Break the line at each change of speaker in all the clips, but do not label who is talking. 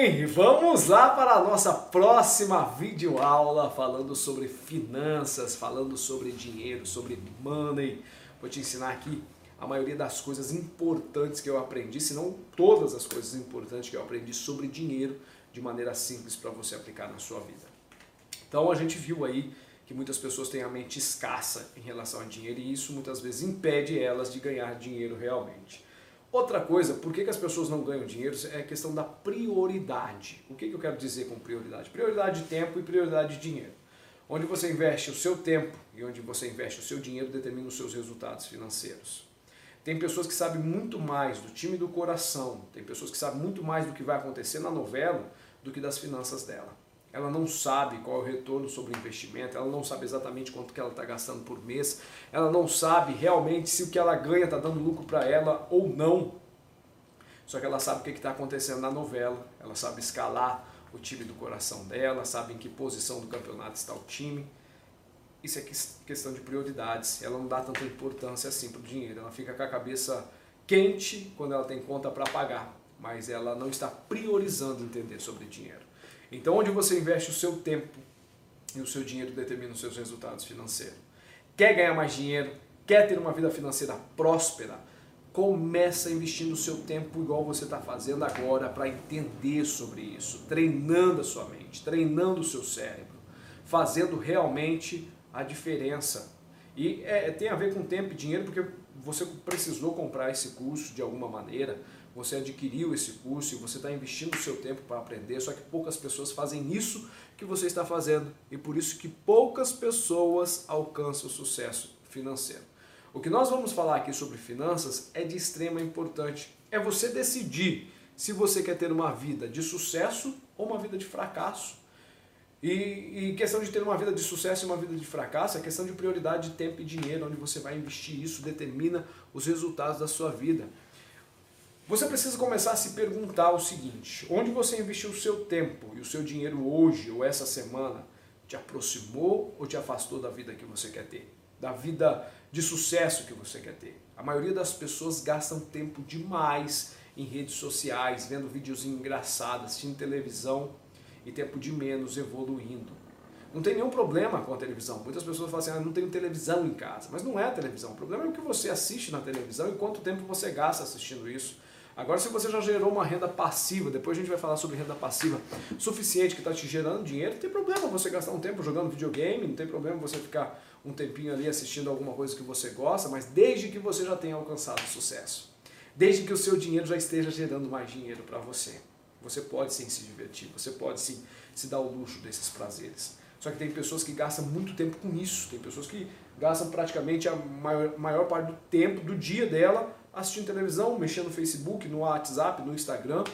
bem, vamos lá para a nossa próxima videoaula falando sobre finanças, falando sobre dinheiro, sobre money. Vou te ensinar aqui a maioria das coisas importantes que eu aprendi, se não todas as coisas importantes que eu aprendi sobre dinheiro de maneira simples para você aplicar na sua vida. Então a gente viu aí que muitas pessoas têm a mente escassa em relação a dinheiro e isso muitas vezes impede elas de ganhar dinheiro realmente. Outra coisa, por que, que as pessoas não ganham dinheiro é questão da prioridade. O que, que eu quero dizer com prioridade? Prioridade de tempo e prioridade de dinheiro. Onde você investe o seu tempo e onde você investe o seu dinheiro determina os seus resultados financeiros. Tem pessoas que sabem muito mais do time do coração, tem pessoas que sabem muito mais do que vai acontecer na novela do que das finanças dela ela não sabe qual é o retorno sobre o investimento, ela não sabe exatamente quanto que ela está gastando por mês, ela não sabe realmente se o que ela ganha está dando lucro para ela ou não. Só que ela sabe o que está acontecendo na novela, ela sabe escalar o time do coração dela, sabe em que posição do campeonato está o time. Isso é questão de prioridades, ela não dá tanta importância assim para o dinheiro, ela fica com a cabeça quente quando ela tem conta para pagar, mas ela não está priorizando entender sobre dinheiro. Então, onde você investe o seu tempo e o seu dinheiro determina os seus resultados financeiros. Quer ganhar mais dinheiro? Quer ter uma vida financeira próspera? Começa investindo o seu tempo igual você está fazendo agora para entender sobre isso, treinando a sua mente, treinando o seu cérebro, fazendo realmente a diferença. E é, tem a ver com tempo e dinheiro porque você precisou comprar esse curso de alguma maneira, você adquiriu esse curso e você está investindo o seu tempo para aprender, só que poucas pessoas fazem isso que você está fazendo e por isso que poucas pessoas alcançam o sucesso financeiro. O que nós vamos falar aqui sobre finanças é de extrema importância. É você decidir se você quer ter uma vida de sucesso ou uma vida de fracasso. E, e, questão de ter uma vida de sucesso e uma vida de fracasso é questão de prioridade de tempo e dinheiro, onde você vai investir isso determina os resultados da sua vida. Você precisa começar a se perguntar o seguinte: onde você investiu o seu tempo e o seu dinheiro hoje ou essa semana te aproximou ou te afastou da vida que você quer ter? Da vida de sucesso que você quer ter? A maioria das pessoas gastam tempo demais em redes sociais, vendo vídeos engraçados, assistindo televisão e tempo de menos evoluindo. Não tem nenhum problema com a televisão. Muitas pessoas falam assim, ah, não tenho televisão em casa. Mas não é a televisão. O problema é o que você assiste na televisão e quanto tempo você gasta assistindo isso. Agora, se você já gerou uma renda passiva, depois a gente vai falar sobre renda passiva suficiente que está te gerando dinheiro, não tem problema você gastar um tempo jogando videogame, não tem problema você ficar um tempinho ali assistindo alguma coisa que você gosta, mas desde que você já tenha alcançado sucesso, desde que o seu dinheiro já esteja gerando mais dinheiro para você, você pode sim se divertir, você pode sim se dar o luxo desses prazeres. Só que tem pessoas que gastam muito tempo com isso, tem pessoas que gastam praticamente a maior, maior parte do tempo do dia dela assistindo televisão, mexendo no Facebook, no WhatsApp, no Instagram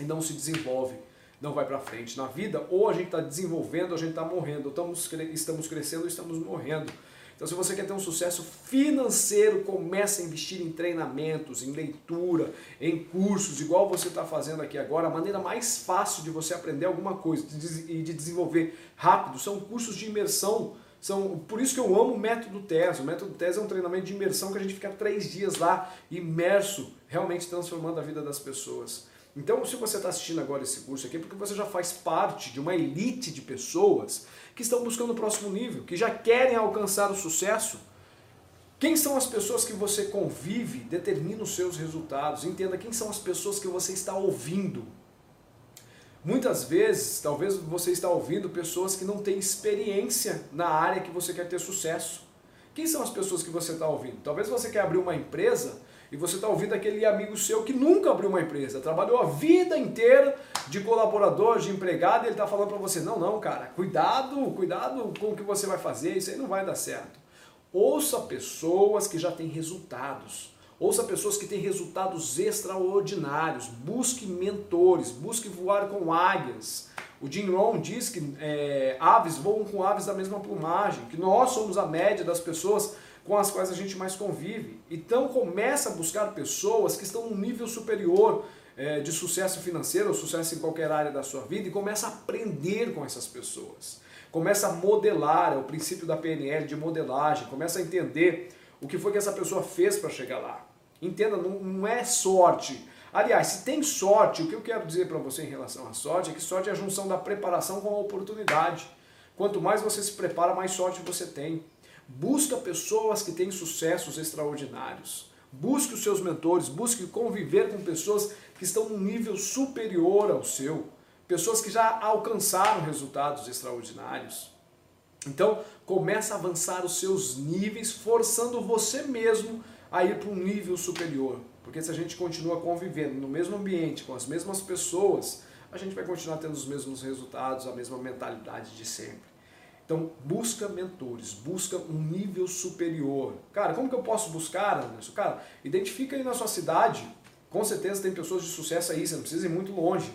e não se desenvolve, não vai para frente na vida, ou a gente está desenvolvendo, a gente está morrendo, estamos, estamos crescendo ou estamos morrendo. Então, se você quer ter um sucesso financeiro, comece a investir em treinamentos, em leitura, em cursos, igual você está fazendo aqui agora. A maneira mais fácil de você aprender alguma coisa e de desenvolver rápido são cursos de imersão são, por isso que eu amo o método TES. O método TES é um treinamento de imersão que a gente fica três dias lá, imerso, realmente transformando a vida das pessoas. Então, se você está assistindo agora esse curso aqui, é porque você já faz parte de uma elite de pessoas que estão buscando o próximo nível, que já querem alcançar o sucesso. Quem são as pessoas que você convive determina os seus resultados. Entenda quem são as pessoas que você está ouvindo. Muitas vezes, talvez você está ouvindo pessoas que não têm experiência na área que você quer ter sucesso. Quem são as pessoas que você está ouvindo? Talvez você quer abrir uma empresa e você está ouvindo aquele amigo seu que nunca abriu uma empresa, trabalhou a vida inteira de colaborador, de empregado, e ele está falando para você: não, não, cara, cuidado, cuidado com o que você vai fazer, isso aí não vai dar certo. Ouça pessoas que já têm resultados. Ouça pessoas que têm resultados extraordinários. Busque mentores, busque voar com águias. O Jim Rohn diz que é, aves voam com aves da mesma plumagem, que nós somos a média das pessoas com as quais a gente mais convive. Então começa a buscar pessoas que estão num nível superior é, de sucesso financeiro ou sucesso em qualquer área da sua vida e começa a aprender com essas pessoas. Começa a modelar, é o princípio da PNL de modelagem, começa a entender o que foi que essa pessoa fez para chegar lá. Entenda, não, não é sorte. Aliás, se tem sorte, o que eu quero dizer para você em relação à sorte é que sorte é a junção da preparação com a oportunidade. Quanto mais você se prepara, mais sorte você tem. Busca pessoas que têm sucessos extraordinários. Busque os seus mentores, busque conviver com pessoas que estão num nível superior ao seu, pessoas que já alcançaram resultados extraordinários. Então, começa a avançar os seus níveis, forçando você mesmo a ir para um nível superior. Porque se a gente continua convivendo no mesmo ambiente, com as mesmas pessoas, a gente vai continuar tendo os mesmos resultados, a mesma mentalidade de sempre. Então, busca mentores, busca um nível superior. Cara, como que eu posso buscar, Anderson? Cara, identifica aí na sua cidade. Com certeza tem pessoas de sucesso aí, você não precisa ir muito longe.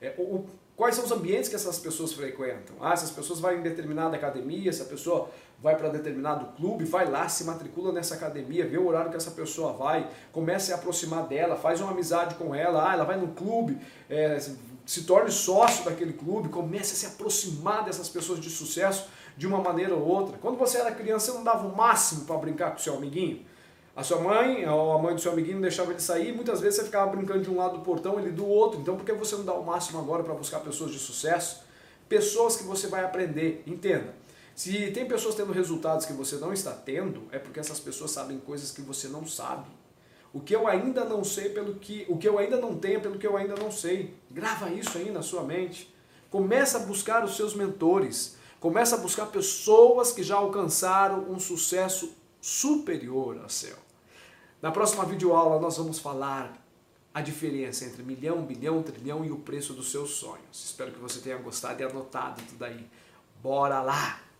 É, o, quais são os ambientes que essas pessoas frequentam? Ah, essas pessoas vão em determinada academia, essa pessoa vai para determinado clube, vai lá, se matricula nessa academia, vê o horário que essa pessoa vai, comece a aproximar dela, faz uma amizade com ela, ah, ela vai no clube, é, se torne sócio daquele clube, comece a se aproximar dessas pessoas de sucesso de uma maneira ou outra. Quando você era criança, você não dava o máximo para brincar com seu amiguinho? A sua mãe, ou a mãe do seu amiguinho deixava ele sair, muitas vezes você ficava brincando de um lado do portão, ele do outro. Então por que você não dá o máximo agora para buscar pessoas de sucesso? Pessoas que você vai aprender. Entenda, se tem pessoas tendo resultados que você não está tendo, é porque essas pessoas sabem coisas que você não sabe. O que eu ainda não sei pelo que, o que eu ainda não tenho pelo que eu ainda não sei. Grava isso aí na sua mente. Começa a buscar os seus mentores. Começa a buscar pessoas que já alcançaram um sucesso superior ao seu. Na próxima videoaula nós vamos falar a diferença entre milhão, bilhão, trilhão e o preço dos seus sonhos. Espero que você tenha gostado e anotado tudo aí. Bora lá!